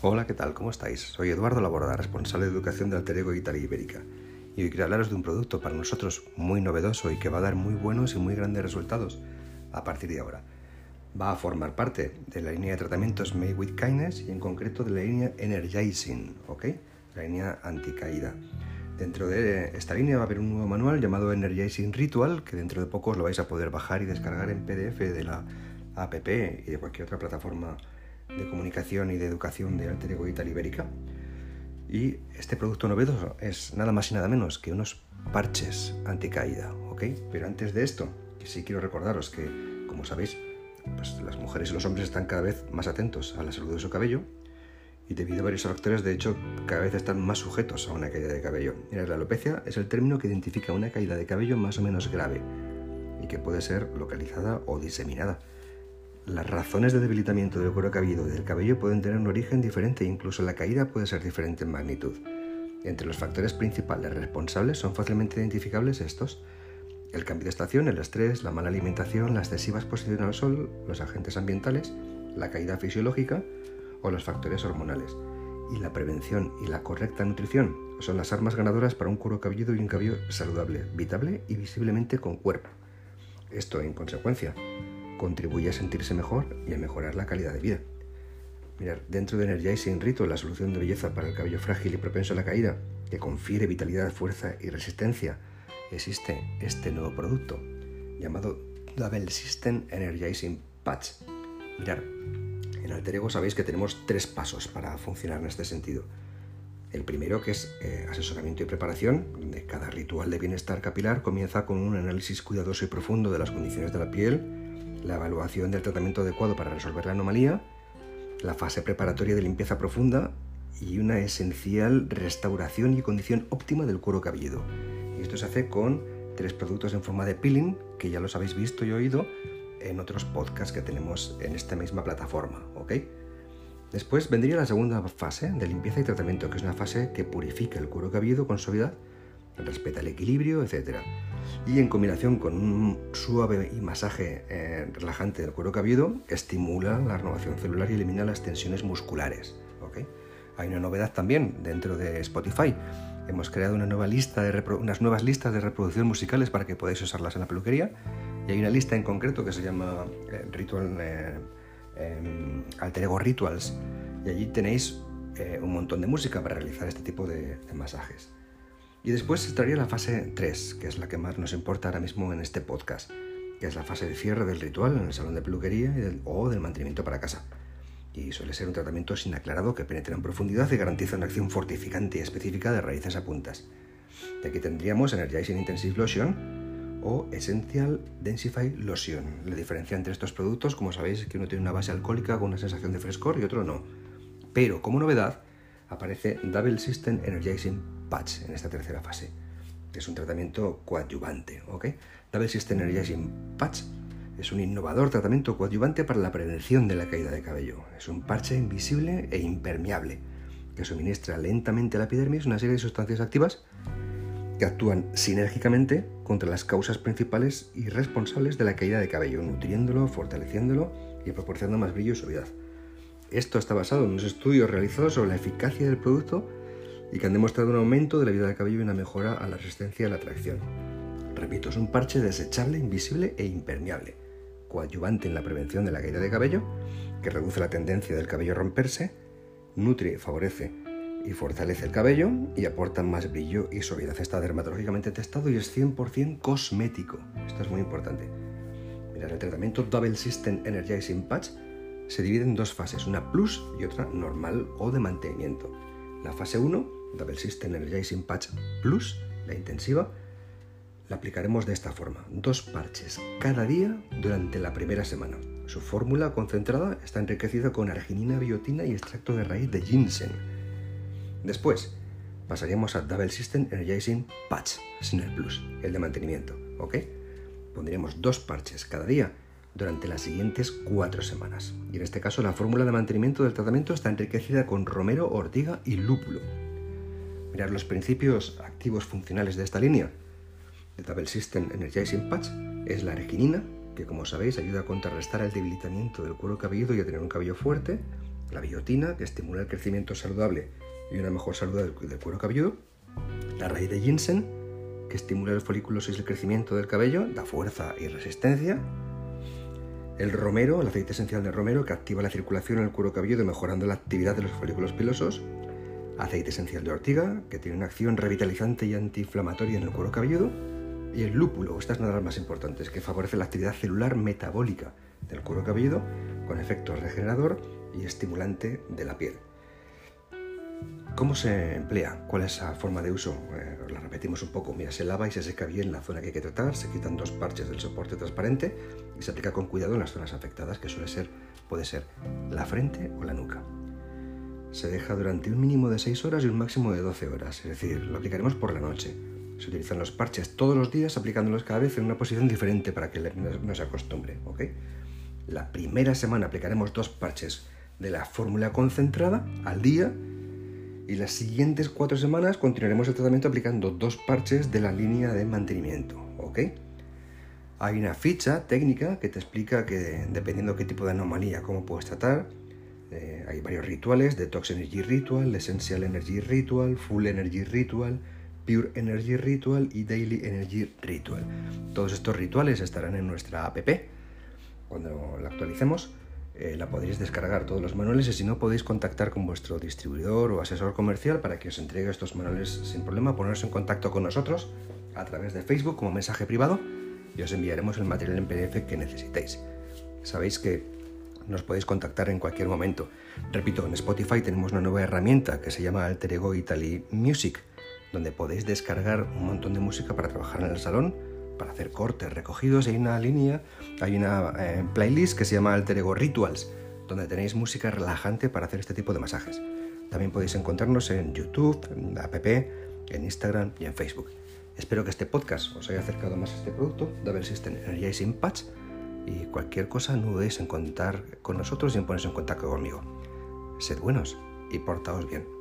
Hola, ¿qué tal? ¿Cómo estáis? Soy Eduardo Laborda, responsable de educación de Alter Ego Italia Ibérica. Y hoy quiero hablaros de un producto para nosotros muy novedoso y que va a dar muy buenos y muy grandes resultados a partir de ahora. Va a formar parte de la línea de tratamientos Made with Kindness y en concreto de la línea Energizing, ¿ok? La línea anticaída. Dentro de esta línea va a haber un nuevo manual llamado Energizing Ritual que dentro de poco os lo vais a poder bajar y descargar en PDF de la app y de cualquier otra plataforma de comunicación y de educación de Alter Ego Ibérica. Y este producto novedoso es nada más y nada menos que unos parches anticaída, ¿ok? Pero antes de esto, que sí quiero recordaros que, como sabéis, pues las mujeres y los hombres están cada vez más atentos a la salud de su cabello y debido a varios factores, de hecho, cada vez están más sujetos a una caída de cabello. La alopecia es el término que identifica una caída de cabello más o menos grave y que puede ser localizada o diseminada. Las razones de debilitamiento del cuero cabelludo y del cabello pueden tener un origen diferente e incluso la caída puede ser diferente en magnitud. Entre los factores principales responsables son fácilmente identificables estos. El cambio de estación, el estrés, la mala alimentación, la excesiva exposición al sol, los agentes ambientales, la caída fisiológica o los factores hormonales. Y la prevención y la correcta nutrición son las armas ganadoras para un cuero cabelludo y un cabello saludable, vitable y visiblemente con cuerpo. Esto, en consecuencia, contribuye a sentirse mejor y a mejorar la calidad de vida. Mirar, dentro de Energizing Ritual, la solución de belleza para el cabello frágil y propenso a la caída, que confiere vitalidad, fuerza y resistencia, existe este nuevo producto llamado Double System Energizing Patch. Mirar, en Alter Ego sabéis que tenemos tres pasos para funcionar en este sentido. El primero, que es eh, asesoramiento y preparación, donde cada ritual de bienestar capilar comienza con un análisis cuidadoso y profundo de las condiciones de la piel, la evaluación del tratamiento adecuado para resolver la anomalía, la fase preparatoria de limpieza profunda y una esencial restauración y condición óptima del cuero cabelludo. Y esto se hace con tres productos en forma de peeling, que ya los habéis visto y oído en otros podcasts que tenemos en esta misma plataforma. Después vendría la segunda fase de limpieza y tratamiento, que es una fase que purifica el cuero cabelludo con suavidad, respeta el equilibrio, etc y en combinación con un suave y masaje eh, relajante del cuero cabelludo estimula la renovación celular y elimina las tensiones musculares. Hay una novedad también dentro de Spotify. Hemos creado una nueva lista de unas nuevas listas de reproducción musicales para que podáis usarlas en la peluquería y hay una lista en concreto que se llama eh, Ritual eh, em, Alter Ego Rituals y allí tenéis un montón de música para realizar este tipo de masajes. Y después estaría la fase 3, que es la que más nos importa ahora mismo en este podcast, que es la fase de cierre del ritual en el salón de peluquería o del mantenimiento para casa. Y suele ser un tratamiento sin aclarado que penetra en profundidad y garantiza una acción fortificante y específica de raíces a puntas. De aquí tendríamos Energizing Intensive Lotion o Essential Densify Lotion. La diferencia entre estos productos, como sabéis, es que uno tiene una base alcohólica con una sensación de frescor y otro no. Pero como novedad, aparece Double System Energizing Patch en esta tercera fase, que es un tratamiento coadyuvante. ¿ok? Double System Energizing Patch es un innovador tratamiento coadyuvante para la prevención de la caída de cabello. Es un parche invisible e impermeable que suministra lentamente a la epidermis una serie de sustancias activas que actúan sinérgicamente contra las causas principales y responsables de la caída de cabello, nutriéndolo, fortaleciéndolo y proporcionando más brillo y suavidad. Esto está basado en unos estudios realizados sobre la eficacia del producto y que han demostrado un aumento de la vida del cabello y una mejora a la resistencia a la tracción. Repito, es un parche desechable, invisible e impermeable, coadyuvante en la prevención de la caída de cabello, que reduce la tendencia del cabello a romperse, nutre, favorece y fortalece el cabello y aporta más brillo y suavidad. Está dermatológicamente testado y es 100% cosmético. Esto es muy importante. Mirad, el tratamiento Double System Energizing Patch se divide en dos fases, una plus y otra normal o de mantenimiento. La fase 1, Double System Energizing Patch Plus, la intensiva, la aplicaremos de esta forma, dos parches cada día durante la primera semana. Su fórmula concentrada está enriquecida con arginina, biotina y extracto de raíz de ginseng. Después, pasaríamos a Double System Energizing Patch, sin el plus, el de mantenimiento, ¿ok? Pondríamos dos parches cada día durante las siguientes cuatro semanas. Y en este caso la fórmula de mantenimiento del tratamiento está enriquecida con romero, ortiga y lúpulo. Mirar los principios activos funcionales de esta línea. El Double System Energizing Patch es la arginina, que como sabéis ayuda a contrarrestar el debilitamiento del cuero cabelludo y a tener un cabello fuerte, la biotina, que estimula el crecimiento saludable y una mejor salud del, cuero cabelludo, la raíz de ginseng, que estimula los folículos y el crecimiento del cabello, da fuerza y resistencia, el romero, el aceite esencial de romero, que activa la circulación en el cuero cabelludo mejorando la actividad de los folículos pilosos, aceite esencial de ortiga, que tiene una acción revitalizante y antiinflamatoria en el cuero cabelludo, y el lúpulo, esta es una de las más importantes, que favorece la actividad celular metabólica del cuero cabelludo con efecto regenerador y estimulante de la piel. ¿Cómo se emplea? ¿Cuál es la forma de uso? Eh, la repetimos un poco. Mira, se lava y se seca bien la zona que hay que tratar, se quitan dos parches del soporte transparente y se aplica con cuidado en las zonas afectadas, que suele ser, puede ser la frente o la nuca. Se deja durante un mínimo de 6 horas y un máximo de 12 horas, es decir, lo aplicaremos por la noche. Se utilizan los parches todos los días aplicándolos cada vez en una posición diferente para que no se acostumbre. ¿ok? La primera semana aplicaremos dos parches de la fórmula concentrada al día y las siguientes cuatro semanas continuaremos el tratamiento aplicando dos parches de la línea de mantenimiento. ¿ok? Hay una ficha técnica que te explica que dependiendo qué tipo de anomalía, cómo puedes tratar, eh, hay varios rituales, Detox Energy Ritual, Essential Energy Ritual, Full Energy Ritual, Pure Energy Ritual y Daily Energy Ritual. Todos estos rituales estarán en nuestra app. Cuando la actualicemos, eh, la podréis descargar todos los manuales y si no podéis contactar con vuestro distribuidor o asesor comercial para que os entregue estos manuales sin problema, poneros en contacto con nosotros a través de Facebook como mensaje privado y os enviaremos el material en PDF que necesitéis. Sabéis que nos podéis contactar en cualquier momento. Repito, en Spotify tenemos una nueva herramienta que se llama Alter Ego Italy Music donde podéis descargar un montón de música para trabajar en el salón, para hacer cortes recogidos. Hay una línea, hay una eh, playlist que se llama Alter Ego Rituals, donde tenéis música relajante para hacer este tipo de masajes. También podéis encontrarnos en YouTube, en la app, en Instagram y en Facebook. Espero que este podcast os haya acercado más a este producto, Double System Energizing Patch, y cualquier cosa no dudéis en contar con nosotros y en ponerse en contacto conmigo. Sed buenos y portaos bien.